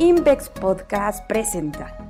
Invex Podcast presenta.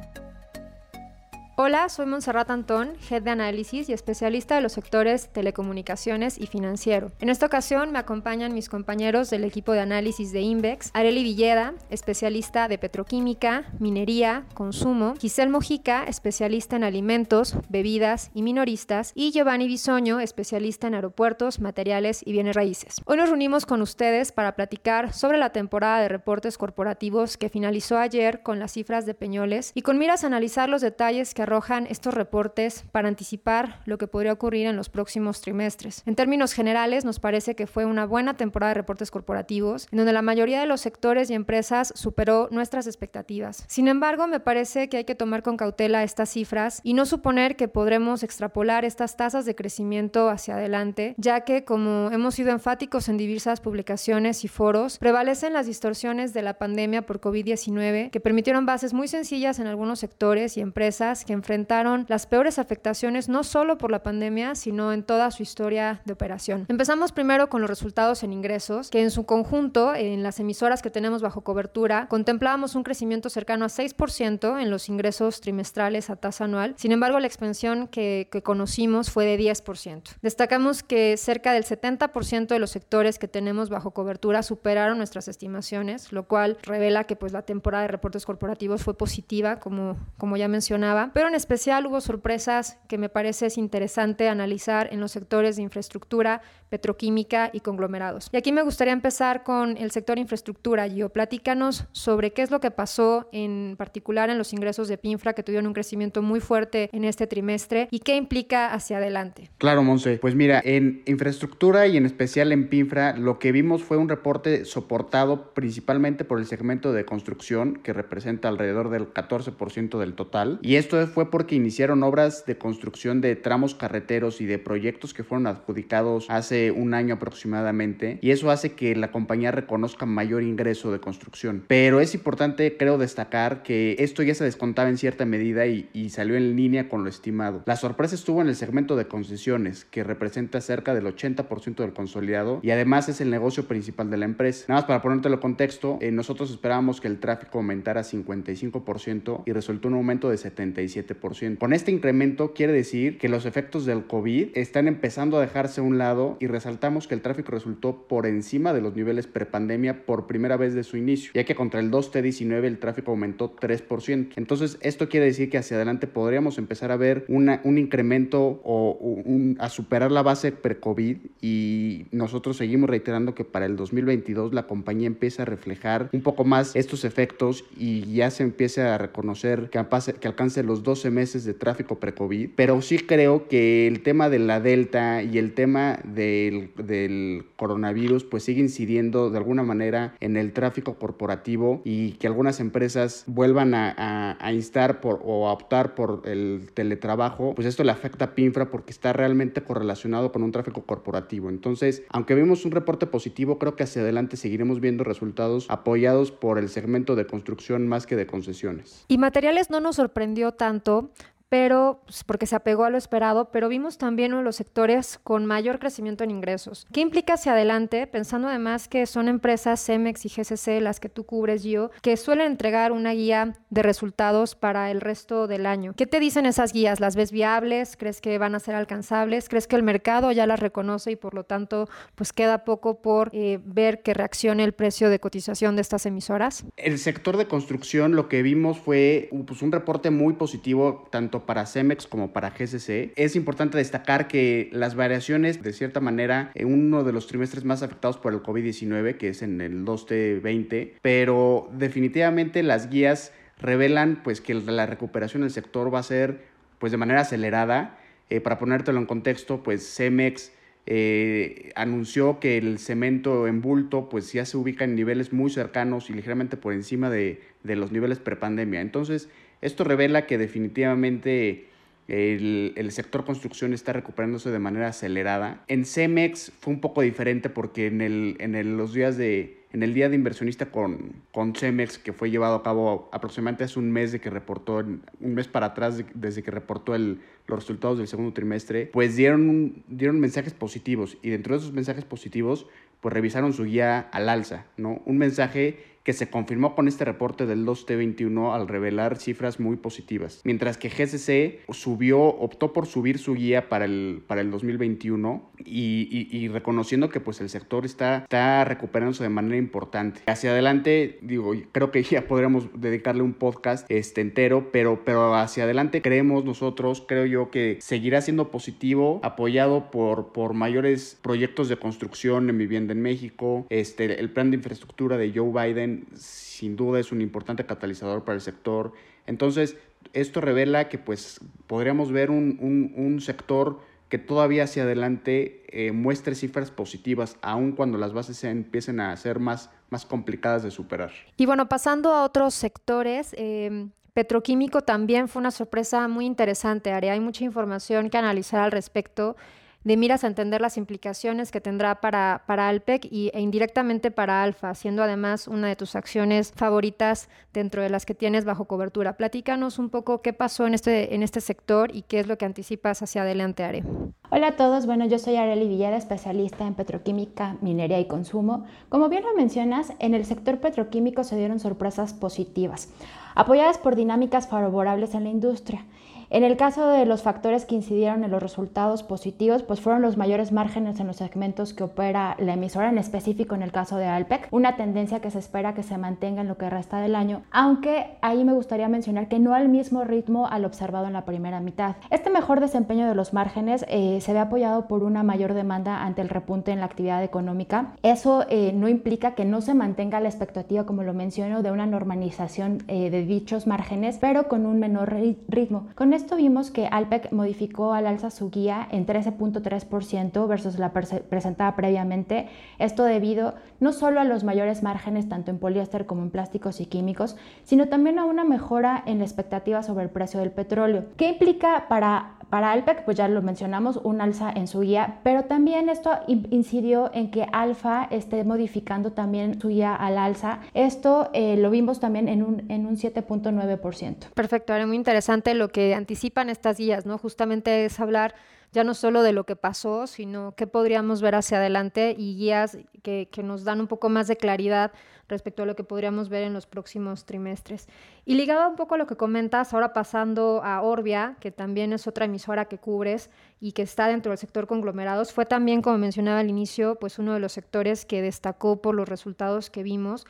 Hola, soy Monserrat Antón, Head de Análisis y especialista de los sectores telecomunicaciones y financiero. En esta ocasión me acompañan mis compañeros del equipo de análisis de Invex, Areli Villeda, especialista de petroquímica, minería, consumo, Giselle Mojica, especialista en alimentos, bebidas y minoristas, y Giovanni Bisoño, especialista en aeropuertos, materiales y bienes raíces. Hoy nos reunimos con ustedes para platicar sobre la temporada de reportes corporativos que finalizó ayer con las cifras de Peñoles y con miras a analizar los detalles que arrojan estos reportes para anticipar lo que podría ocurrir en los próximos trimestres. En términos generales, nos parece que fue una buena temporada de reportes corporativos, en donde la mayoría de los sectores y empresas superó nuestras expectativas. Sin embargo, me parece que hay que tomar con cautela estas cifras y no suponer que podremos extrapolar estas tasas de crecimiento hacia adelante, ya que, como hemos sido enfáticos en diversas publicaciones y foros, prevalecen las distorsiones de la pandemia por COVID-19 que permitieron bases muy sencillas en algunos sectores y empresas que enfrentaron las peores afectaciones no solo por la pandemia, sino en toda su historia de operación. Empezamos primero con los resultados en ingresos, que en su conjunto, en las emisoras que tenemos bajo cobertura, contemplábamos un crecimiento cercano a 6% en los ingresos trimestrales a tasa anual. Sin embargo, la expansión que, que conocimos fue de 10%. Destacamos que cerca del 70% de los sectores que tenemos bajo cobertura superaron nuestras estimaciones, lo cual revela que pues, la temporada de reportes corporativos fue positiva, como, como ya mencionaba, pero en especial hubo sorpresas que me parece es interesante analizar en los sectores de infraestructura, petroquímica y conglomerados. Y aquí me gustaría empezar con el sector infraestructura. Gio, platícanos sobre qué es lo que pasó en particular en los ingresos de PINFRA que tuvieron un crecimiento muy fuerte en este trimestre y qué implica hacia adelante. Claro, Monse. Pues mira, en infraestructura y en especial en PINFRA, lo que vimos fue un reporte soportado principalmente por el segmento de construcción que representa alrededor del 14% del total. Y esto fue porque iniciaron obras de construcción de tramos carreteros y de proyectos que fueron adjudicados hace un año aproximadamente y eso hace que la compañía reconozca mayor ingreso de construcción. Pero es importante, creo, destacar que esto ya se descontaba en cierta medida y, y salió en línea con lo estimado. La sorpresa estuvo en el segmento de concesiones, que representa cerca del 80% del consolidado y además es el negocio principal de la empresa. Nada más para ponértelo en contexto, eh, nosotros esperábamos que el tráfico aumentara 55% y resultó un aumento de 77%. Con este incremento quiere decir que los efectos del COVID están empezando a dejarse a un lado y resaltamos que el tráfico resultó por encima de los niveles prepandemia por primera vez de su inicio, ya que contra el 2T19 el tráfico aumentó 3%. Entonces, esto quiere decir que hacia adelante podríamos empezar a ver una, un incremento o un, a superar la base pre-COVID y nosotros seguimos reiterando que para el 2022 la compañía empieza a reflejar un poco más estos efectos y ya se empieza a reconocer que, que alcance los 12 meses de tráfico pre-COVID, pero sí creo que el tema de la Delta y el tema del, del, coronavirus pues sigue incidiendo de alguna manera en el tráfico corporativo y que algunas empresas vuelvan a, a, a instar por, o a optar por el teletrabajo, pues esto le afecta a PINFRA porque está realmente correlacionado con un tráfico corporativo. Entonces, aunque vimos un reporte positivo, creo que hacia adelante seguiremos viendo resultados apoyados por el segmento de construcción más que de concesiones. Y materiales no nos sorprendió tanto pero pues, porque se apegó a lo esperado, pero vimos también uno de los sectores con mayor crecimiento en ingresos. ¿Qué implica hacia adelante? Pensando además que son empresas Cemex y GCC las que tú cubres, Gio, que suelen entregar una guía de resultados para el resto del año. ¿Qué te dicen esas guías? ¿Las ves viables? ¿Crees que van a ser alcanzables? ¿Crees que el mercado ya las reconoce y por lo tanto pues queda poco por eh, ver que reaccione el precio de cotización de estas emisoras? El sector de construcción lo que vimos fue pues, un reporte muy positivo tanto para Cemex como para GCC. Es importante destacar que las variaciones, de cierta manera, en uno de los trimestres más afectados por el COVID-19, que es en el 2T20, pero definitivamente las guías revelan pues que la recuperación del sector va a ser pues de manera acelerada. Eh, para ponértelo en contexto, pues Cemex eh, anunció que el cemento en bulto pues ya se ubica en niveles muy cercanos y ligeramente por encima de, de los niveles prepandemia. Entonces, esto revela que definitivamente el, el, sector construcción está recuperándose de manera acelerada. En Cemex fue un poco diferente porque en, el, en el, los días de, en el día de inversionista con, con Cemex, que fue llevado a cabo aproximadamente hace un mes de que reportó, un mes para atrás de, desde que reportó el, los resultados del segundo trimestre, pues dieron, dieron mensajes positivos y dentro de esos mensajes positivos, pues revisaron su guía al alza, ¿no? Un mensaje que se confirmó con este reporte del 2T21 al revelar cifras muy positivas. Mientras que GCC subió, optó por subir su guía para el, para el 2021 y, reconociendo que pues el sector está, está recuperándose de manera importante. Hacia adelante, digo, creo que ya podríamos dedicarle un podcast este, entero, pero, pero hacia adelante creemos nosotros, creo yo que seguirá siendo positivo, apoyado por, por mayores proyectos de construcción en vivienda en México, este, el plan de infraestructura de Joe Biden sin duda es un importante catalizador para el sector. Entonces, esto revela que pues podríamos ver un, sector que todavía hacia adelante eh, muestre cifras positivas, aun cuando las bases empiecen a ser más, más complicadas de superar. Y bueno, pasando a otros sectores, em, petroquímico también fue una sorpresa muy interesante, Ari. Hay mucha información que analizar al respecto de miras a entender las implicaciones que tendrá para, para Alpec y, e indirectamente para Alfa, siendo además una de tus acciones favoritas dentro de las que tienes bajo cobertura. Platícanos un poco qué pasó en este, en este sector y qué es lo que anticipas hacia adelante, Are. Hola a todos, bueno, yo soy Areli Villada, especialista en petroquímica, minería y consumo. Como bien lo mencionas, en el sector petroquímico se dieron sorpresas positivas, apoyadas por dinámicas favorables en la industria. En el caso de los factores que incidieron en los resultados positivos, pues fueron los mayores márgenes en los segmentos que opera la emisora, en específico en el caso de Alpec, una tendencia que se espera que se mantenga en lo que resta del año, aunque ahí me gustaría mencionar que no al mismo ritmo al observado en la primera mitad. Este mejor desempeño de los márgenes eh, se ve apoyado por una mayor demanda ante el repunte en la actividad económica. Eso eh, no implica que no se mantenga la expectativa, como lo menciono, de una normalización eh, de dichos márgenes, pero con un menor ritmo. Con esto vimos que Alpec modificó al alza su guía en 13.3% versus la presentada previamente. Esto debido no solo a los mayores márgenes tanto en poliéster como en plásticos y químicos, sino también a una mejora en la expectativa sobre el precio del petróleo. ¿Qué implica para para Alpec, pues ya lo mencionamos, un alza en su guía, pero también esto incidió en que Alfa esté modificando también su guía al alza. Esto eh, lo vimos también en un, en un 7.9%. Perfecto, ahora muy interesante lo que anticipan estas guías, ¿no? Justamente es hablar ya no solo de lo que pasó, sino qué podríamos ver hacia adelante y guías que, que nos dan un poco más de claridad respecto a lo que podríamos ver en los próximos trimestres. Y ligado un poco a lo que comentas, ahora pasando a Orbia, que también es otra emisora que cubres y que está dentro del sector conglomerados, fue también, como mencionaba al inicio, pues uno de los sectores que destacó por los resultados que vimos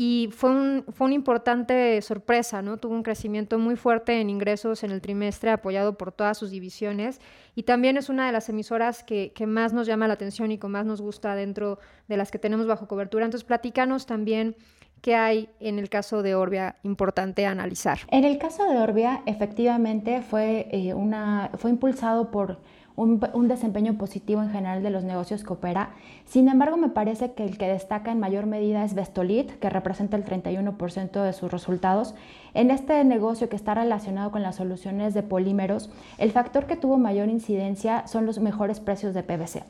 y fue, un, fue una importante sorpresa, ¿no? Tuvo un crecimiento muy fuerte en ingresos en el trimestre, apoyado por todas sus divisiones, y también es una de las emisoras que, que más nos llama la atención y que más nos gusta dentro de las que tenemos bajo cobertura. Entonces, platícanos también qué hay en el caso de Orbia importante analizar. En el caso de Orbia, efectivamente, fue, eh, una, fue impulsado por un, desempeño positivo en general de los negocios que opera. Sin embargo, me parece que el que destaca en mayor medida es Vestolit, que representa el 31% de sus resultados. En este negocio que está relacionado con las soluciones de polímeros, el factor que tuvo mayor incidencia son los mejores precios de PVC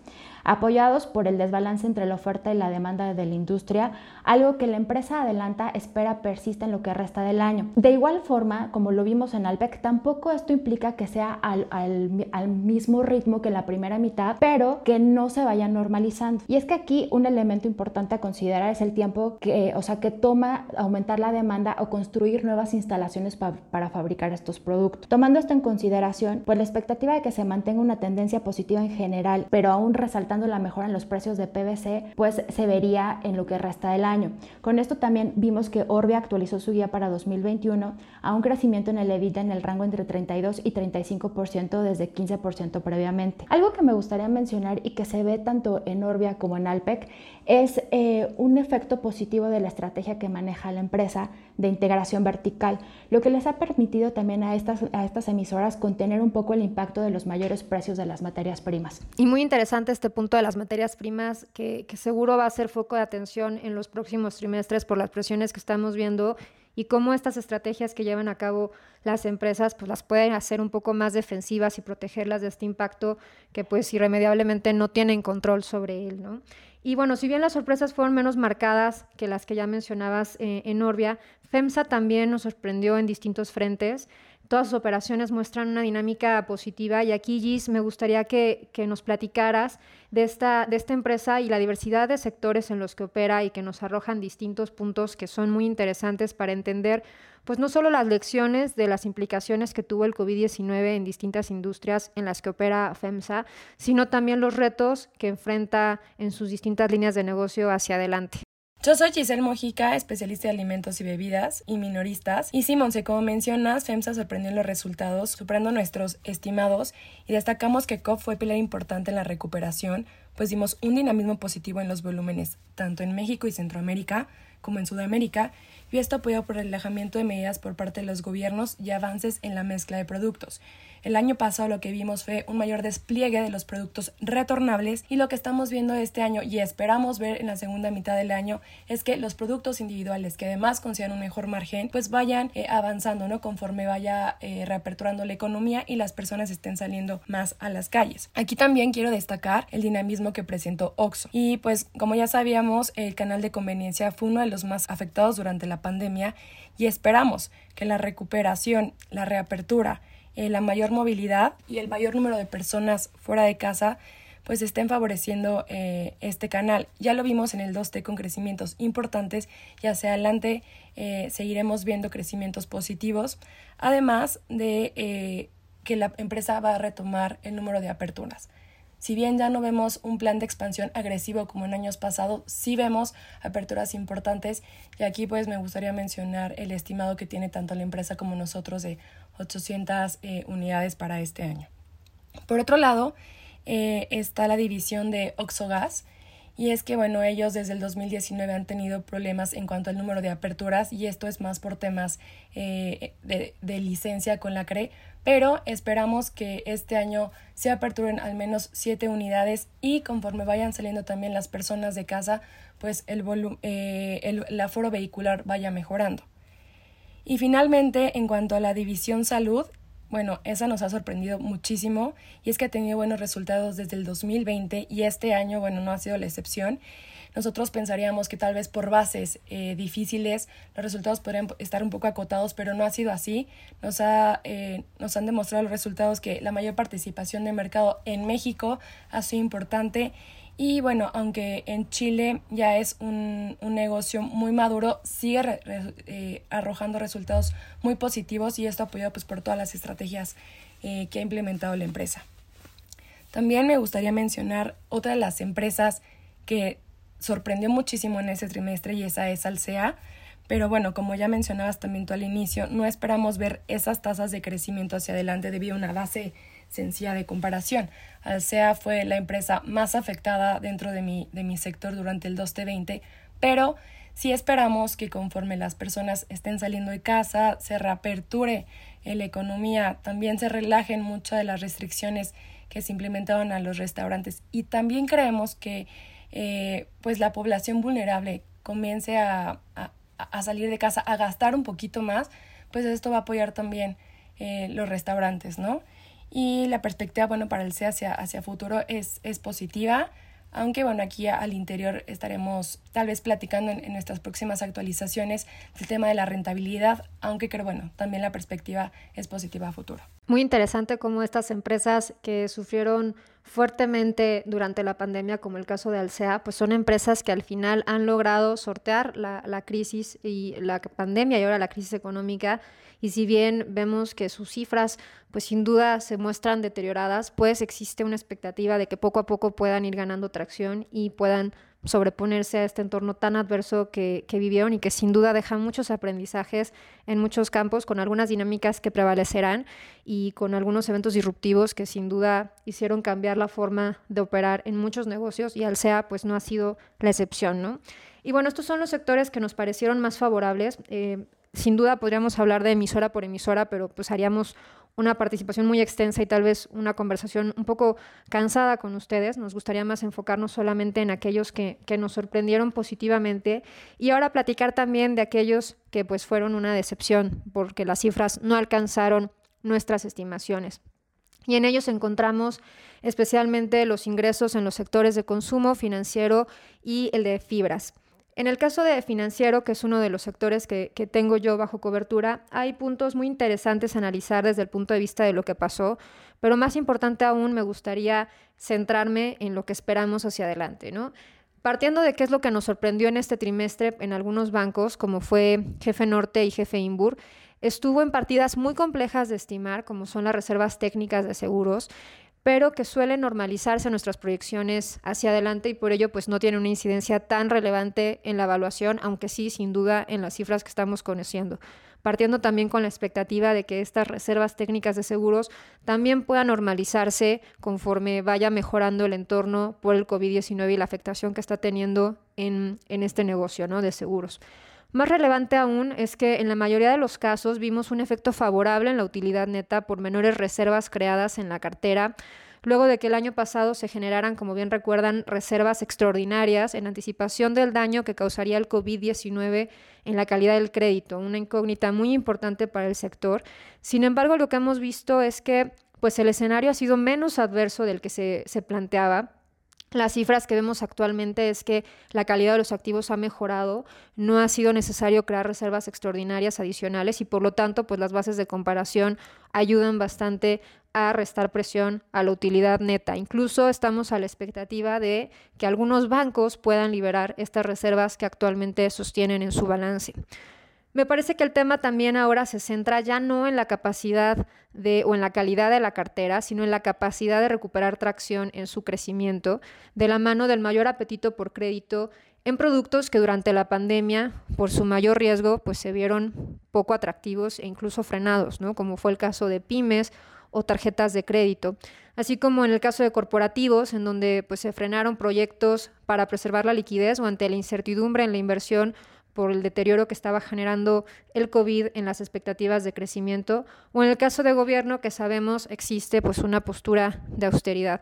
apoyados por el desbalance entre la oferta y la demanda de la industria, algo que la empresa adelanta espera persista en lo que resta del año. De igual forma, como lo vimos en Alpec, tampoco esto implica que sea al, al mismo ritmo que la primera mitad, pero que no se vaya normalizando. Y es que aquí un elemento importante a considerar es el tiempo que, o sea, que toma aumentar la demanda o construir nuevas instalaciones para fabricar estos productos. Tomando esto en consideración, pues la expectativa de que se mantenga una tendencia positiva en general, pero aún resaltando la mejora en los precios de PVC, pues se vería en lo que resta del año. Con esto también vimos que Orbia actualizó su guía para 2021 a un crecimiento en el EBITDA en el rango entre 32 y 35% desde 15% previamente. Algo que me gustaría mencionar y que se ve tanto en Orbia como en Alpec es eh, un efecto positivo de la estrategia que maneja la empresa de integración vertical, lo que les ha permitido también a estas, a estas emisoras contener un poco el impacto de los mayores precios de las materias primas. Y muy interesante este punto de las materias primas, que, que seguro va a ser foco de atención en los próximos trimestres por las presiones que estamos viendo y cómo estas estrategias que llevan a cabo las empresas pues las pueden hacer un poco más defensivas y protegerlas de este impacto que pues irremediablemente no tienen control sobre él, ¿no? Y bueno, si bien las sorpresas fueron menos marcadas que las que ya mencionabas eh, en Orbia, FEMSA también nos sorprendió en distintos frentes todas sus operaciones muestran una dinámica positiva y aquí, Gis, me gustaría que, nos platicaras de esta, de esta empresa y la diversidad de sectores en los que opera y que nos arrojan distintos puntos que son muy interesantes para entender pues no solo las lecciones de las implicaciones que tuvo el COVID-19 en distintas industrias en las que opera FEMSA, sino también los retos que enfrenta en sus distintas líneas de negocio hacia adelante. Yo soy Giselle Mojica, especialista de alimentos y bebidas y minoristas. Y Simonse, como mencionas, FEMSA sorprendió en los resultados, superando nuestros estimados y destacamos que COP fue pilar importante en la recuperación, pues dimos un dinamismo positivo en los volúmenes, tanto en México y Centroamérica como en Sudamérica, y esto apoyado por el relajamiento de medidas por parte de los gobiernos y avances en la mezcla de productos. El año pasado lo que vimos fue un mayor despliegue de los productos retornables y lo que estamos viendo este año y esperamos ver en la segunda mitad del año es que los productos individuales que además consideran un mejor margen pues vayan eh, avanzando, ¿no? Conforme vaya eh, reaperturando la economía y las personas estén saliendo más a las calles. Aquí también quiero destacar el dinamismo que presentó Oxxo y pues como ya sabíamos el canal de conveniencia fue uno de los más afectados durante la pandemia y esperamos que la recuperación, la reapertura eh, la mayor movilidad y el mayor número de personas fuera de casa pues estén favoreciendo eh, este canal. Ya lo vimos en el 2T con crecimientos importantes y hacia adelante eh, seguiremos viendo crecimientos positivos, además de que la empresa va a retomar el número de aperturas. Si bien ya no vemos un plan de expansión agresivo como en años pasados, sí vemos aperturas importantes y aquí pues me gustaría mencionar el estimado que tiene tanto la empresa como nosotros de 800 eh, unidades para este año. Por otro lado, eh, está la división de Oxogas, y es que, bueno, ellos desde el 2019 han tenido problemas en cuanto al número de aperturas y esto es más por temas eh, de, de, licencia con la CRE, pero esperamos que este año se aperturen al menos siete unidades y conforme vayan saliendo también las personas de casa, pues el, eh, el, el aforo vehicular vaya mejorando. Y finalmente, en cuanto a la división salud, bueno, esa nos ha sorprendido muchísimo y es que ha tenido buenos resultados desde el 2020 y este año, bueno, no ha sido la excepción. Nosotros pensaríamos que tal vez por bases eh, difíciles los resultados podrían estar un poco acotados, pero no ha sido así. Nos, ha, eh, nos han demostrado los resultados que la mayor participación de mercado en México ha sido importante y bueno, aunque en Chile ya es un, un negocio muy maduro, sigue eh, arrojando resultados muy positivos y esto apoyado pues, por todas las estrategias eh, que ha implementado la empresa. También me gustaría mencionar otra de las empresas que sorprendió muchísimo en ese trimestre y esa es Alsea. Pero bueno, como ya mencionabas también tú al inicio, no esperamos ver esas tasas de crecimiento hacia adelante debido a una base sencilla de comparación. Alsea fue la empresa más afectada dentro de mi, de mi sector durante el 2T20, pero sí esperamos que conforme las personas estén saliendo de casa, se reaperture la economía, también se relajen muchas de las restricciones que se implementaban a los restaurantes y también creemos que eh, pues la población vulnerable comience a, a, salir de casa, a gastar un poquito más, pues esto va a apoyar también eh, los restaurantes, ¿no? Y la perspectiva, bueno, para el C hacia, hacia futuro es, es positiva, aunque bueno, aquí al interior estaremos tal vez platicando en, nuestras próximas actualizaciones del tema de la rentabilidad, aunque creo, bueno, también la perspectiva es positiva a futuro. Muy interesante cómo estas empresas que sufrieron fuertemente durante la pandemia, como el caso de Alsea, pues son empresas que al final han logrado sortear la, la crisis y la pandemia y ahora la crisis económica. Y si bien vemos que sus cifras pues sin duda se muestran deterioradas, pues existe una expectativa de que poco a poco puedan ir ganando tracción y puedan sobreponerse a este entorno tan adverso que, que, vivieron y que sin duda deja muchos aprendizajes en muchos campos, con algunas dinámicas que prevalecerán y con algunos eventos disruptivos que sin duda hicieron cambiar la forma de operar en muchos negocios y al SEA pues no ha sido la excepción, ¿no? Y bueno, estos son los sectores que nos parecieron más favorables. Eh, sin duda podríamos hablar de emisora por emisora, pero pues haríamos una participación muy extensa y tal vez una conversación un poco cansada con ustedes. Nos gustaría más enfocarnos solamente en aquellos que, que, nos sorprendieron positivamente y ahora platicar también de aquellos que pues fueron una decepción porque las cifras no alcanzaron nuestras estimaciones. Y en ellos encontramos especialmente los ingresos en los sectores de consumo financiero y el de fibras. En el caso de financiero, que es uno de los sectores que, tengo yo bajo cobertura, hay puntos muy interesantes a analizar desde el punto de vista de lo que pasó, pero más importante aún me gustaría centrarme en lo que esperamos hacia adelante, ¿no? Partiendo de qué es lo que nos sorprendió en este trimestre en algunos bancos, como fue Jefe Norte y Jefe Imbur, estuvo en partidas muy complejas de estimar, como son las reservas técnicas de seguros, pero que suelen normalizarse nuestras proyecciones hacia adelante y por ello pues no tiene una incidencia tan relevante en la evaluación, aunque sí sin duda en las cifras que estamos conociendo partiendo también con la expectativa de que estas reservas técnicas de seguros también puedan normalizarse conforme vaya mejorando el entorno por el COVID-19 y la afectación que está teniendo en, en este negocio ¿no? de seguros. Más relevante aún es que en la mayoría de los casos vimos un efecto favorable en la utilidad neta por menores reservas creadas en la cartera, luego de que el año pasado se generaran, como bien recuerdan, reservas extraordinarias en anticipación del daño que causaría el COVID-19 en la calidad del crédito, una incógnita muy importante para el sector. Sin embargo, lo que hemos visto es que pues el escenario ha sido menos adverso del que se, se planteaba las cifras que vemos actualmente es que la calidad de los activos ha mejorado, no ha sido necesario crear reservas extraordinarias adicionales y por lo tanto pues las bases de comparación ayudan bastante a restar presión a la utilidad neta. Incluso estamos a la expectativa de que algunos bancos puedan liberar estas reservas que actualmente sostienen en su balance. Me parece que el tema también ahora se centra ya no en la capacidad de o en la calidad de la cartera, sino en la capacidad de recuperar tracción en su crecimiento, de la mano del mayor apetito por crédito en productos que durante la pandemia, por su mayor riesgo, pues se vieron poco atractivos e incluso frenados, ¿no? Como fue el caso de pymes o tarjetas de crédito, así como en el caso de corporativos, en donde pues se frenaron proyectos para preservar la liquidez o ante la incertidumbre en la inversión por el deterioro que estaba generando el COVID en las expectativas de crecimiento, o en el caso de gobierno que sabemos existe pues una postura de austeridad.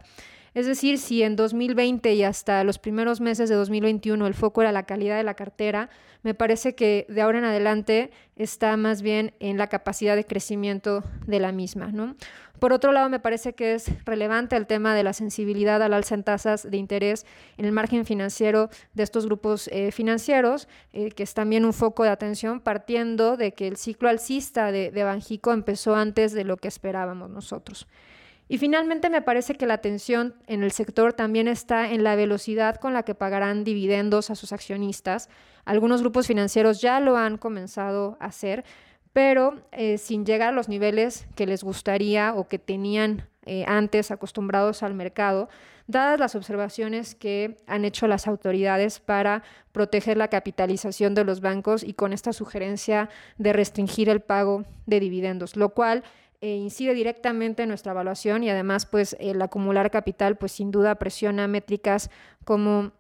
Es decir, si en 2020 y hasta los primeros meses de 2021 el foco era la calidad de la cartera, me parece que de ahora en adelante está más bien en la capacidad de crecimiento de la misma. ¿no? Por otro lado, me parece que es relevante el tema de la sensibilidad al alza en tasas de interés en el margen financiero de estos grupos eh, financieros, eh, que es también un foco de atención partiendo de que el ciclo alcista de, de Banjico empezó antes de lo que esperábamos nosotros. Y finalmente me parece que la atención en el sector también está en la velocidad con la que pagarán dividendos a sus accionistas. Algunos grupos financieros ya lo han comenzado a hacer, pero eh, sin llegar a los niveles que les gustaría o que tenían eh, antes acostumbrados al mercado, dadas las observaciones que han hecho las autoridades para proteger la capitalización de los bancos y con esta sugerencia de restringir el pago de dividendos, lo cual eh, incide directamente en nuestra evaluación y además pues el acumular capital pues sin duda presiona métricas como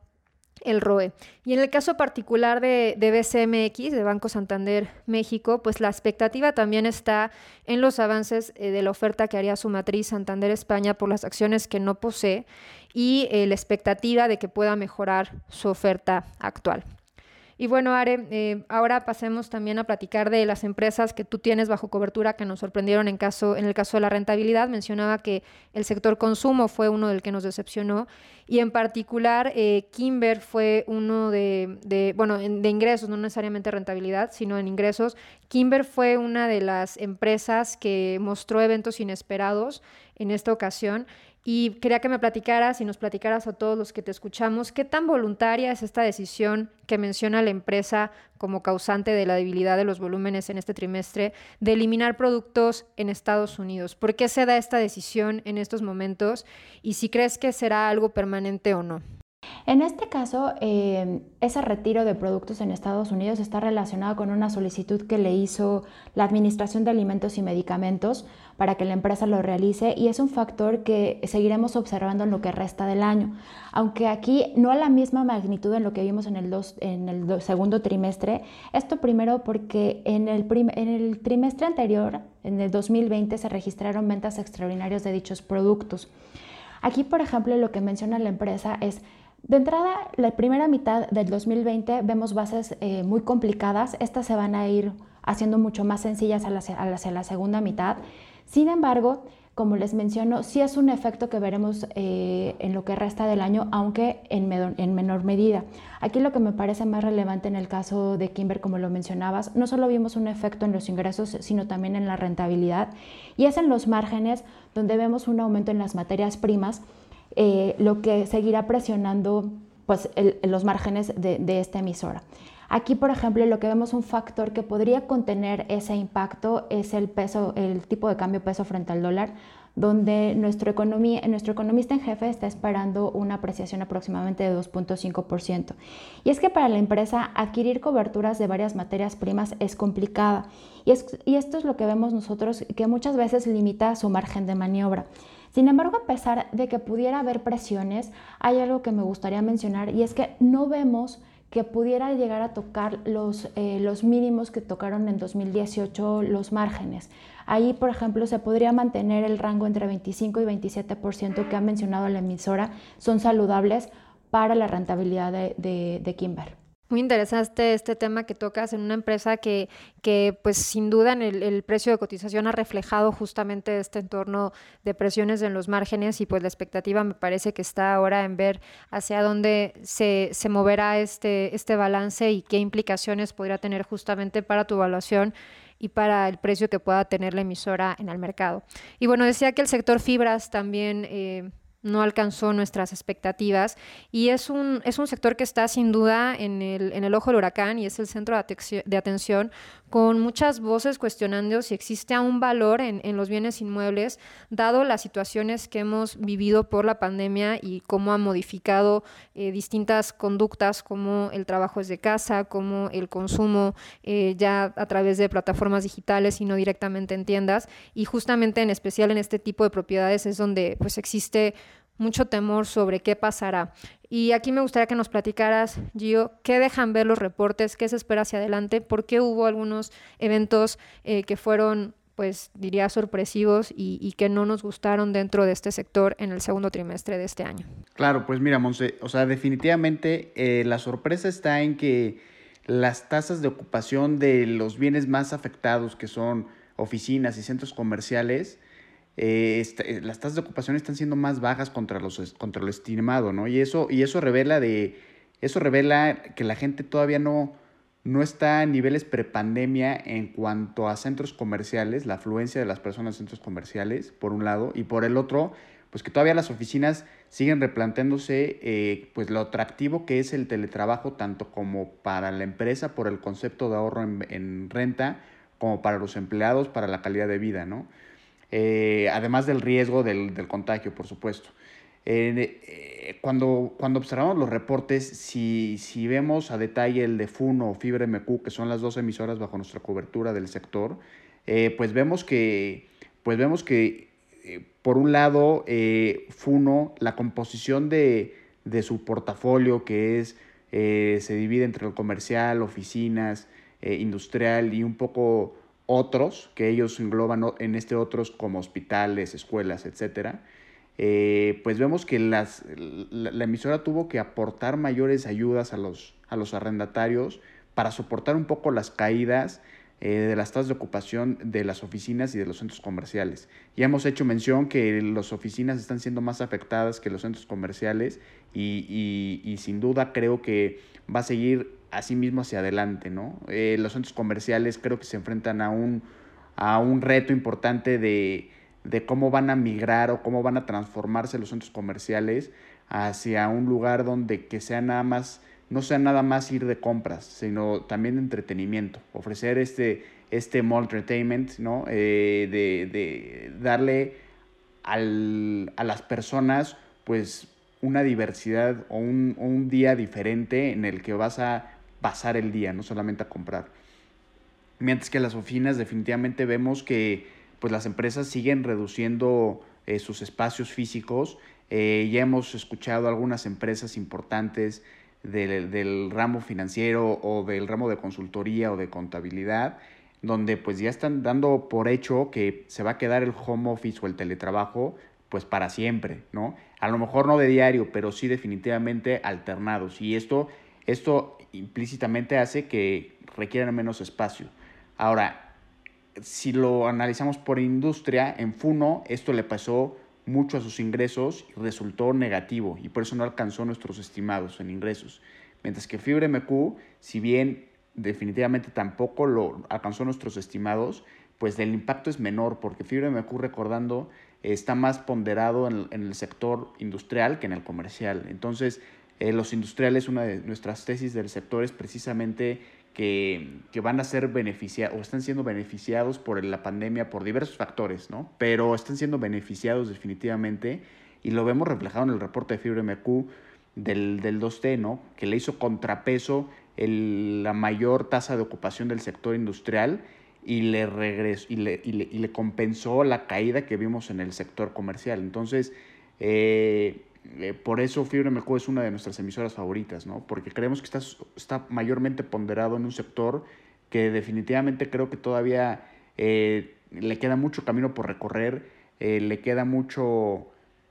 el ROE. Y en el caso particular de, BCMX, de Banco Santander México, pues la expectativa también está en los avances eh, de la oferta que haría su matriz Santander España por las acciones que no posee y eh, la expectativa de que pueda mejorar su oferta actual. Y bueno, Are, eh, ahora pasemos también a platicar de las empresas que tú tienes bajo cobertura que nos sorprendieron en, caso, en el caso de la rentabilidad. Mencionaba que el sector consumo fue uno del que nos decepcionó y en particular eh, Kimber fue uno de, de bueno, de ingresos, no necesariamente rentabilidad, sino en ingresos. Kimber fue una de las empresas que mostró eventos inesperados en esta ocasión y quería que me platicaras y nos platicaras a todos los que te escuchamos, qué tan voluntaria es esta decisión que menciona la empresa como causante de la debilidad de los volúmenes en este trimestre de eliminar productos en Estados Unidos. ¿Por qué se da esta decisión en estos momentos? Y si crees que será algo permanente o no. En este caso, eh, ese retiro de productos en Estados Unidos está relacionado con una solicitud que le hizo la Administración de Alimentos y Medicamentos para que la empresa lo realice y es un factor que seguiremos observando en lo que resta del año. Aunque aquí no a la misma magnitud en lo que vimos en el, en el segundo trimestre, esto primero porque en el, en el trimestre anterior, en el 2020, se registraron ventas extraordinarias de dichos productos. Aquí, por ejemplo, lo que menciona la empresa es de entrada, la primera mitad del 2020 vemos bases eh, muy complicadas. Estas se van a ir haciendo mucho más sencillas hacia, la segunda mitad. Sin embargo, como les menciono, sí es un efecto que veremos eh, en lo que resta del año, aunque en, en, menor medida. Aquí lo que me parece más relevante en el caso de Kimber, como lo mencionabas, no solo vimos un efecto en los ingresos, sino también en la rentabilidad, y es en los márgenes donde vemos un aumento en las materias primas, eh, lo que seguirá presionando pues, los márgenes de esta emisora. Aquí, por ejemplo, lo que vemos un factor que podría contener ese impacto es el peso, el tipo de cambio peso frente al dólar, donde nuestro, economía, nuestro economista en jefe está esperando una apreciación aproximadamente de 2.5%. Y es que para la empresa adquirir coberturas de varias materias primas es complicada. Y, y esto es lo que vemos nosotros, que muchas veces limita su margen de maniobra. Sin embargo, a pesar de que pudiera haber presiones, hay algo que me gustaría mencionar y es que no vemos que pudiera llegar a tocar los, eh, los mínimos que tocaron en 2018 los márgenes. Ahí, por ejemplo, se podría mantener el rango entre 25 y 27% que ha mencionado la emisora, son saludables para la rentabilidad de, de, de Kimber. Muy interesante este tema que tocas en una empresa que, que pues sin duda en el, precio de cotización ha reflejado justamente este entorno de presiones en los márgenes y pues la expectativa me parece que está ahora en ver hacia dónde se, se moverá este, este balance y qué implicaciones podría tener justamente para tu evaluación y para el precio que pueda tener la emisora en el mercado. Y bueno, decía que el sector fibras también... Eh, no alcanzó nuestras expectativas. Y es un, es un sector que está sin duda en el, en el ojo del huracán y es el centro de, atención con muchas voces cuestionando si existe aún valor en, los bienes inmuebles, dado las situaciones que hemos vivido por la pandemia y cómo ha modificado eh, distintas conductas como el trabajo desde casa, como el consumo eh, ya a través de plataformas digitales y no directamente en tiendas. Y justamente en especial en este tipo de propiedades es donde pues existe mucho temor sobre qué pasará. Y aquí me gustaría que nos platicaras, Gio, qué dejan ver los reportes, qué se espera hacia adelante, por qué hubo algunos eventos eh, que fueron, pues diría, sorpresivos y, que no nos gustaron dentro de este sector en el segundo trimestre de este año. Claro, pues mira, Monse, o sea, definitivamente eh, la sorpresa está en que las tasas de ocupación de los bienes más afectados, que son oficinas y centros comerciales, eh, este, eh, las tasas de ocupación están siendo más bajas contra, los, contra lo estimado, ¿no? Y eso, y eso revela de, eso revela que la gente todavía no, no está a niveles prepandemia en cuanto a centros comerciales, la afluencia de las personas en centros comerciales, por un lado, y por el otro, pues que todavía las oficinas siguen replanteándose eh, pues lo atractivo que es el teletrabajo, tanto como para la empresa por el concepto de ahorro en, en renta, como para los empleados, para la calidad de vida, ¿no? Eh, además del riesgo del, contagio, por supuesto. Eh, cuando, cuando observamos los reportes, si, si, vemos a detalle el de Funo o Fibra MQ, que son las dos emisoras bajo nuestra cobertura del sector, eh, pues vemos que, pues vemos que por un lado, Funo, la composición de, de, su portafolio, que es, se divide entre el comercial, oficinas, industrial y un poco otros, que ellos engloban en este otros como hospitales, escuelas, etcétera, eh, pues vemos que las, la, emisora tuvo que aportar mayores ayudas a los, a los arrendatarios para soportar un poco las caídas eh, de las tasas de ocupación de las oficinas y de los centros comerciales. Ya hemos hecho mención que las oficinas están siendo más afectadas que los centros comerciales y, y sin duda creo que va a seguir así mismo hacia adelante, ¿no? Eh, los centros comerciales creo que se enfrentan a un, a un reto importante de, de cómo van a migrar o cómo van a transformarse los centros comerciales hacia un lugar donde que sea nada más, no sea nada más ir de compras, sino también de entretenimiento, ofrecer este, este mall entertainment, ¿no? Eh, de, de, darle al, a las personas, pues, una diversidad o un, un día diferente en el que vas a pasar el día, no solamente a comprar. Mientras que las oficinas definitivamente vemos que pues, las empresas siguen reduciendo eh, sus espacios físicos. Eh, ya hemos escuchado algunas empresas importantes del, del, ramo financiero o del ramo de consultoría o de contabilidad, donde pues ya están dando por hecho que se va a quedar el home office o el teletrabajo pues para siempre, ¿no? A lo mejor no de diario, pero sí definitivamente alternados. Y esto, esto implícitamente hace que requieran menos espacio. Ahora, si lo analizamos por industria, en Funo esto le pasó mucho a sus ingresos y resultó negativo y por eso no alcanzó nuestros estimados en ingresos. Mientras que Fibra MQ, si bien definitivamente tampoco lo alcanzó nuestros estimados, pues el impacto es menor porque Fibra MQ, recordando, está más ponderado en, el sector industrial que en el comercial. Entonces, eh, los industriales, una de nuestras tesis del sector es precisamente que, que, van a ser beneficiados o están siendo beneficiados por la pandemia por diversos factores, ¿no? Pero están siendo beneficiados definitivamente y lo vemos reflejado en el reporte de Fibra MQ del, del 2T, ¿no? Que le hizo contrapeso el, la mayor tasa de ocupación del sector industrial y le, regresó, y le, y le, y le compensó la caída que vimos en el sector comercial. Entonces, eh, eh, por eso Fibra MQ es una de nuestras emisoras favoritas, ¿no? Porque creemos que está, está mayormente ponderado en un sector que definitivamente creo que todavía eh, le queda mucho camino por recorrer, le queda mucho,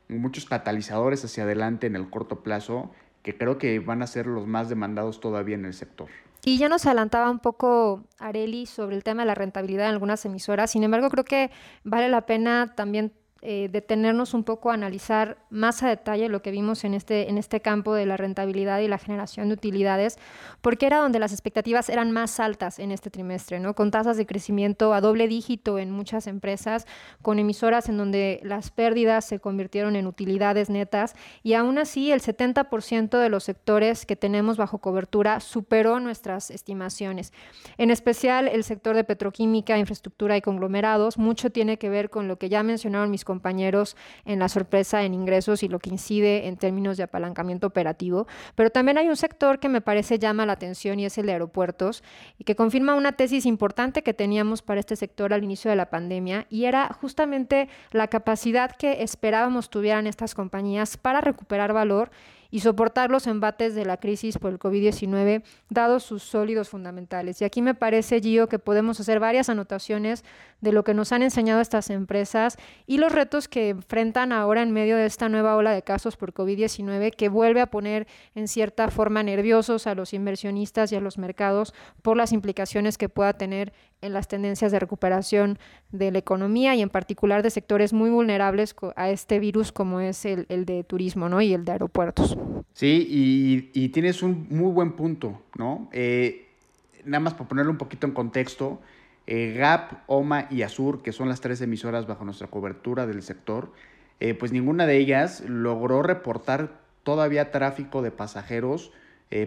muchos catalizadores hacia adelante en el corto plazo que creo que van a ser los más demandados todavía en el sector. Y ya nos adelantaba un poco Areli sobre el tema de la rentabilidad en algunas emisoras. Sin embargo, creo que vale la pena también eh, detenernos un poco a analizar más a detalle lo que vimos en este, en este campo de la rentabilidad y la generación de utilidades, porque era donde las expectativas eran más altas en este trimestre, ¿no? con tasas de crecimiento a doble dígito en muchas empresas, con emisoras en donde las pérdidas se convirtieron en utilidades netas y aún así el 70% de los sectores que tenemos bajo cobertura superó nuestras estimaciones. En especial el sector de petroquímica, infraestructura y conglomerados, mucho tiene que ver con lo que ya mencionaron mis compañeros compañeros en la sorpresa en ingresos y lo que incide en términos de apalancamiento operativo. Pero también hay un sector que me parece llama la atención y es el de aeropuertos y que confirma una tesis importante que teníamos para este sector al inicio de la pandemia y era justamente la capacidad que esperábamos tuvieran estas compañías para recuperar valor y soportar los embates de la crisis por el COVID-19, dados sus sólidos fundamentales. Y aquí me parece, Gio, que podemos hacer varias anotaciones de lo que nos han enseñado estas empresas y los retos que enfrentan ahora en medio de esta nueva ola de casos por COVID-19 que vuelve a poner en cierta forma nerviosos a los inversionistas y a los mercados por las implicaciones que pueda tener en las tendencias de recuperación de la economía y en particular de sectores muy vulnerables a este virus como es el, el de turismo ¿no? y el de aeropuertos. Sí, y, tienes un muy buen punto, ¿no? Eh, nada más para ponerlo un poquito en contexto, eh, GAP, OMA y Azur, que son las tres emisoras bajo nuestra cobertura del sector, eh, pues ninguna de ellas logró reportar todavía tráfico de pasajeros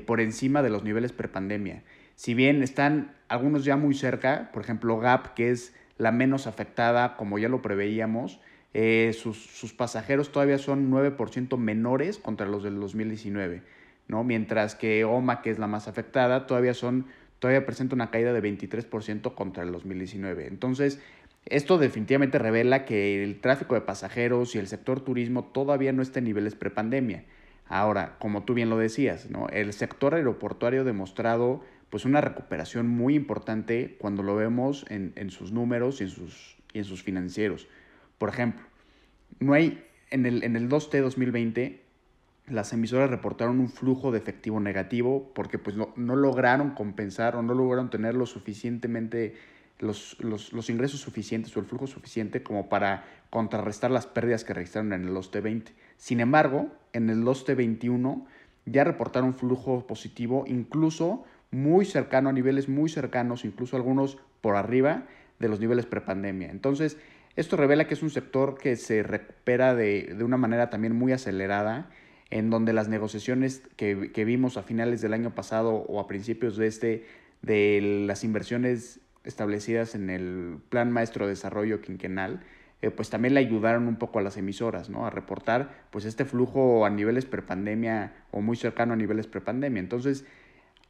por encima de los niveles prepandemia. Si bien están algunos ya muy cerca, por ejemplo GAP, que es la menos afectada, como ya lo preveíamos, eh, sus, pasajeros todavía son 9% menores contra los del 2019, ¿no? Mientras que OMA, que es la más afectada, todavía son todavía presenta una caída de 23% contra el 2019. Entonces, esto definitivamente revela que el tráfico de pasajeros y el sector turismo todavía no está en niveles prepandemia. Ahora, como tú bien lo decías, ¿no? el sector aeroportuario demostrado pues, una recuperación muy importante cuando lo vemos en, en sus números y en sus, y en sus financieros. Por ejemplo, no hay, en el, en el 2T 2020, las emisoras reportaron un flujo de efectivo negativo porque pues no, no lograron compensar o no lograron tener lo suficientemente los, los, los, ingresos suficientes o el flujo suficiente como para contrarrestar las pérdidas que registraron en el 2T20. Sin embargo, en el 2T21 ya reportaron flujo positivo, incluso muy cercano, a niveles muy cercanos, incluso algunos por arriba de los niveles prepandemia. Entonces, esto revela que es un sector que se recupera de, una manera también muy acelerada, en donde las negociaciones que, vimos a finales del año pasado o a principios de este, de las inversiones establecidas en el Plan Maestro de Desarrollo Quinquenal, eh, pues también le ayudaron un poco a las emisoras, ¿no? A reportar pues este flujo a niveles prepandemia o muy cercano a niveles prepandemia. Entonces,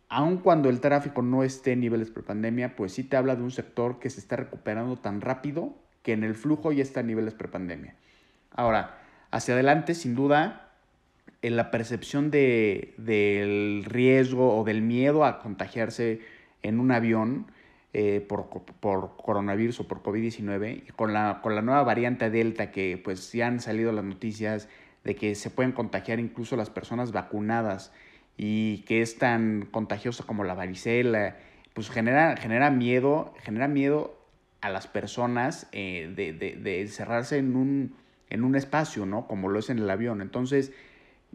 aun cuando el tráfico no esté en niveles prepandemia, pues sí te habla de un sector que se está recuperando tan rápido que en el flujo ya está a niveles prepandemia. Ahora, hacia adelante, sin duda, en la percepción de, del riesgo o del miedo a contagiarse en un avión eh, por, por, coronavirus o por COVID-19, con la, con la nueva variante Delta que pues ya han salido las noticias de que se pueden contagiar incluso las personas vacunadas y que es tan contagiosa como la varicela, pues genera, genera miedo, genera miedo a las personas de, de, de, encerrarse en un, en un espacio, ¿no? Como lo es en el avión. Entonces,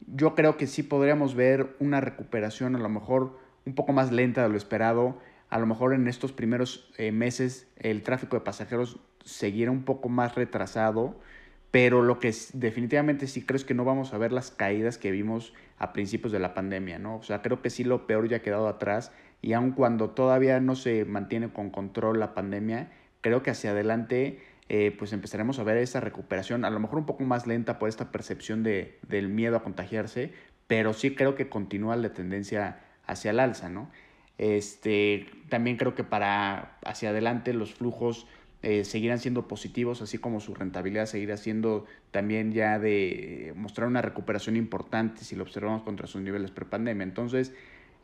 yo creo que sí podríamos ver una recuperación a lo mejor un poco más lenta de lo esperado. A lo mejor en estos primeros meses el tráfico de pasajeros seguirá un poco más retrasado pero lo que definitivamente sí creo es que no vamos a ver las caídas que vimos a principios de la pandemia, ¿no? O sea, creo que sí lo peor ya ha quedado atrás y aun cuando todavía no se mantiene con control la pandemia, creo que hacia adelante eh, pues empezaremos a ver esa recuperación, a lo mejor un poco más lenta por esta percepción de, del miedo a contagiarse, pero sí creo que continúa la tendencia hacia el alza, ¿no? Este, también creo que para hacia adelante los flujos eh, seguirán siendo positivos, así como su rentabilidad seguirá siendo también ya de mostrar una recuperación importante si lo observamos contra sus niveles prepandemia. Entonces,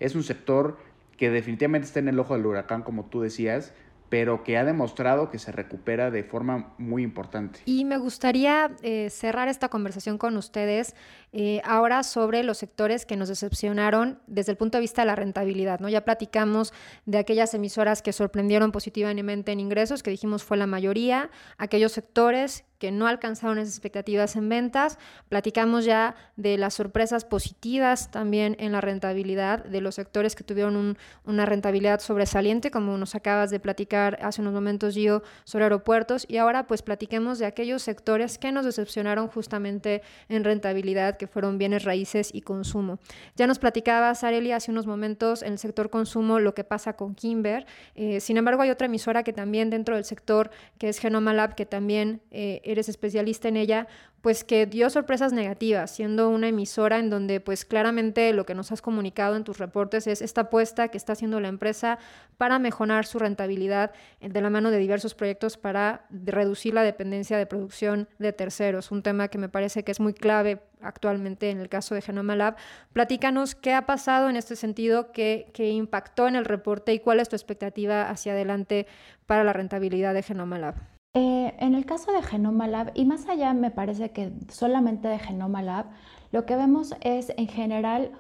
es un sector que definitivamente está en el ojo del huracán, como tú decías, pero que ha demostrado que se recupera de forma muy importante. Y me gustaría eh, cerrar esta conversación con ustedes eh, ahora sobre los sectores que nos decepcionaron desde el punto de vista de la rentabilidad. ¿no? Ya platicamos de aquellas emisoras que sorprendieron positivamente en ingresos, que dijimos fue la mayoría, aquellos sectores que no alcanzaron esas expectativas en ventas. Platicamos ya de las sorpresas positivas también en la rentabilidad, de los sectores que tuvieron una rentabilidad sobresaliente, como nos acabas de platicar hace unos momentos, Gio, sobre aeropuertos. Y ahora pues platiquemos de aquellos sectores que nos decepcionaron justamente en rentabilidad, que fueron bienes raíces y consumo. Ya nos platicaba Sareli hace unos momentos en el sector consumo lo que pasa con Kimber. Eh, sin embargo, hay otra emisora que también dentro del sector, que es Genoma Lab, que también... Eh, eres especialista en ella, pues que dio sorpresas negativas, siendo una emisora en donde pues claramente lo que nos has comunicado en tus reportes es esta apuesta que está haciendo la empresa para mejorar su rentabilidad de la mano de diversos proyectos para reducir la dependencia de producción de terceros, un tema que me parece que es muy clave actualmente en el caso de Genoma Lab. Platícanos qué ha pasado en este sentido, qué, qué impactó en el reporte y cuál es tu expectativa hacia adelante para la rentabilidad de Genoma Lab. Eh, en el caso de Genoma Lab, y más allá me parece que solamente de Genoma Lab, lo que vemos es en general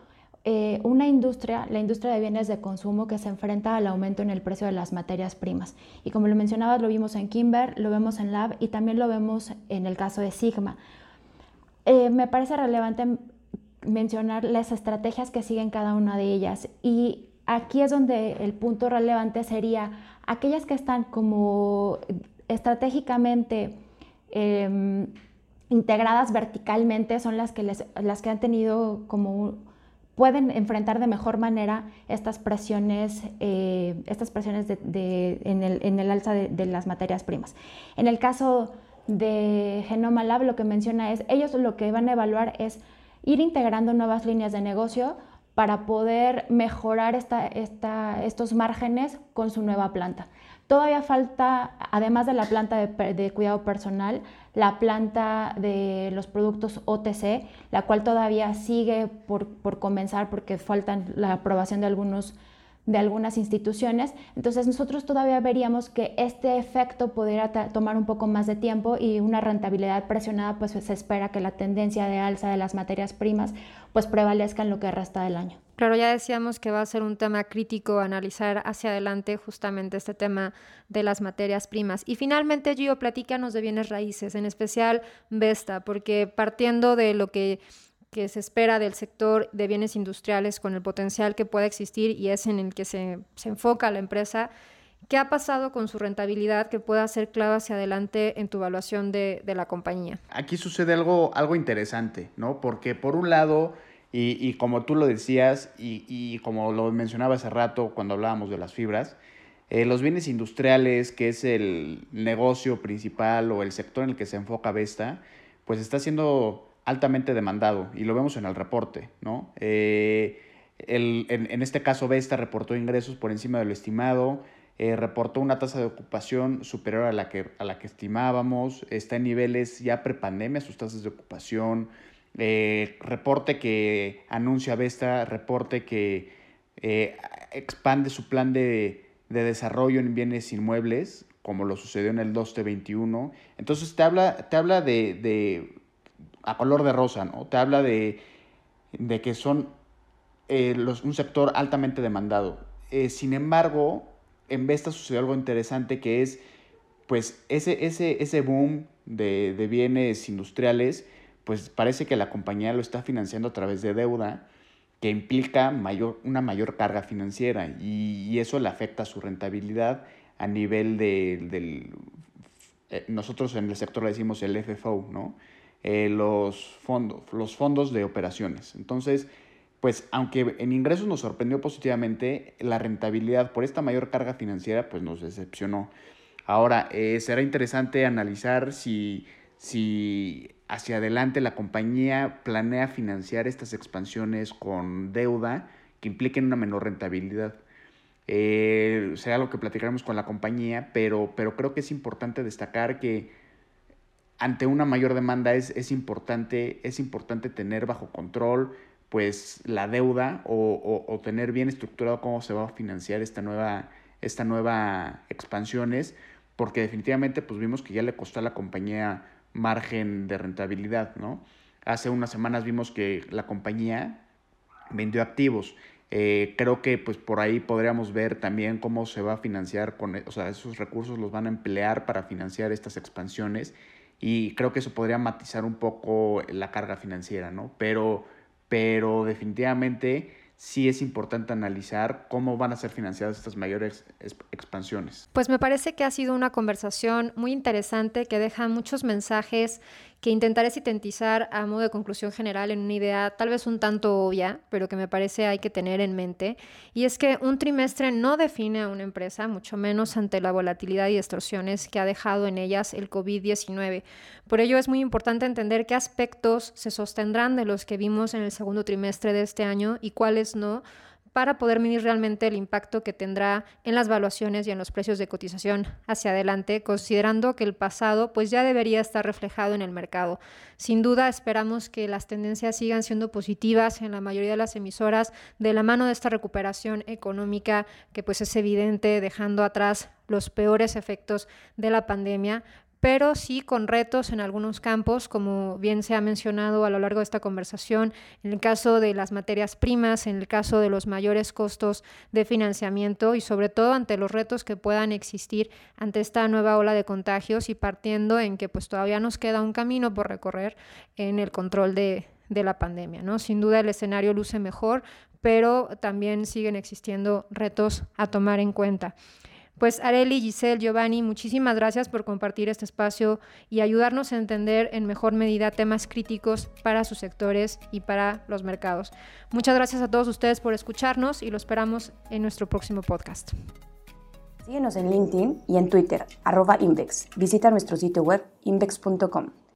eh, una industria, la industria de bienes de consumo, que se enfrenta al aumento en el precio de las materias primas. Y como lo mencionabas, lo vimos en Kimber, lo vemos en Lab y también lo vemos en el caso de Sigma. Eh, me parece relevante mencionar las estrategias que siguen cada una de ellas. Y aquí es donde el punto relevante sería aquellas que están como estratégicamente em, integradas verticalmente son las que, las que han tenido como pueden enfrentar de mejor manera estas presiones, eh, estas presiones en, el, alza de, las materias primas. En el caso de Genoma Lab, lo que menciona es, ellos lo que van a evaluar es ir integrando nuevas líneas de negocio para poder mejorar estos márgenes con su nueva planta. Todavía falta, además de la planta de, cuidado personal, la planta de los productos OTC, la cual todavía sigue por, por comenzar porque faltan la aprobación de algunos de algunas instituciones. Entonces nosotros todavía veríamos que este efecto pudiera tomar un poco más de tiempo y una rentabilidad presionada, pues se espera que la tendencia de alza de las materias primas pues prevalezca en lo que resta del año. Claro, ya decíamos que va a ser un tema crítico analizar hacia adelante justamente este tema de las materias primas. Y finalmente, Gio, platícanos de bienes raíces, en especial Vesta, porque partiendo de lo que se espera del sector de bienes industriales con el potencial que pueda existir y es en el que se, enfoca la empresa. ¿Qué ha pasado con su rentabilidad que pueda ser clave hacia adelante en tu evaluación de, la compañía? Aquí sucede algo, algo interesante, ¿no? Porque por un lado, y, como tú lo decías y, como lo mencionaba hace rato cuando hablábamos de las fibras, eh, los bienes industriales, que es el negocio principal o el sector en el que se enfoca Vesta, pues está siendo altamente demandado y lo vemos en el reporte, ¿no? Eh, en, este caso Vesta reportó ingresos por encima de lo estimado, eh, reportó una tasa de ocupación superior a la, que, a la que estimábamos, está en niveles ya prepandemia sus tasas de ocupación, eh, reporte que anuncia Vesta, reporte que expande su plan de, desarrollo en bienes inmuebles, como lo sucedió en el 2T21. Entonces te habla, te habla de a color de rosa, ¿no? Te habla de, que son eh, los, un sector altamente demandado. Eh, sin embargo, en Vesta sucedió algo interesante que es pues ese, ese, ese boom de, de bienes industriales, pues parece que la compañía lo está financiando a través de deuda que implica mayor, una mayor carga financiera y, eso le afecta su rentabilidad a nivel de, del... Eh, nosotros en el sector le decimos el FFO, ¿no? Eh, los, fondos, los fondos de operaciones. Entonces, pues aunque en ingresos nos sorprendió positivamente, la rentabilidad por esta mayor carga financiera pues nos decepcionó. Ahora, eh, será interesante analizar si, si hacia adelante la compañía planea financiar estas expansiones con deuda que impliquen una menor rentabilidad. Eh, será lo que platicaremos con la compañía, pero, pero creo que es importante destacar que ante una mayor demanda es, es, importante, es importante tener bajo control pues la deuda o, o, tener bien estructurado cómo se va a financiar esta nueva, esta nueva expansiones porque definitivamente pues vimos que ya le costó a la compañía margen de rentabilidad, ¿no? Hace unas semanas vimos que la compañía vendió activos. Eh, creo que pues por ahí podríamos ver también cómo se va a financiar con, o sea, esos recursos los van a emplear para financiar estas expansiones y creo que eso podría matizar un poco la carga financiera, ¿no? Pero, pero definitivamente sí es importante analizar cómo van a ser financiadas estas mayores expansiones. Pues me parece que ha sido una conversación muy interesante que deja muchos mensajes que intentaré sintetizar a modo de conclusión general en una idea tal vez un tanto obvia, pero que me parece hay que tener en mente, y es que un trimestre no define a una empresa, mucho menos ante la volatilidad y distorsiones que ha dejado en ellas el COVID-19. Por ello es muy importante entender qué aspectos se sostendrán de los que vimos en el segundo trimestre de este año y cuáles no para poder medir realmente el impacto que tendrá en las valuaciones y en los precios de cotización hacia adelante, considerando que el pasado pues ya debería estar reflejado en el mercado. Sin duda esperamos que las tendencias sigan siendo positivas en la mayoría de las emisoras de la mano de esta recuperación económica que pues es evidente dejando atrás los peores efectos de la pandemia, pero sí con retos en algunos campos, como bien se ha mencionado a lo largo de esta conversación, en el caso de las materias primas, en el caso de los mayores costos de financiamiento y sobre todo ante los retos que puedan existir ante esta nueva ola de contagios y partiendo en que pues todavía nos queda un camino por recorrer en el control de, de la pandemia. ¿no? Sin duda el escenario luce mejor, pero también siguen existiendo retos a tomar en cuenta. Pues Areli, Giselle, Giovanni, muchísimas gracias por compartir este espacio y ayudarnos a entender en mejor medida temas críticos para sus sectores y para los mercados. Muchas gracias a todos ustedes por escucharnos y lo esperamos en nuestro próximo podcast. Síguenos en LinkedIn y en Twitter, arroba Invex. Visita nuestro sitio web invex.com.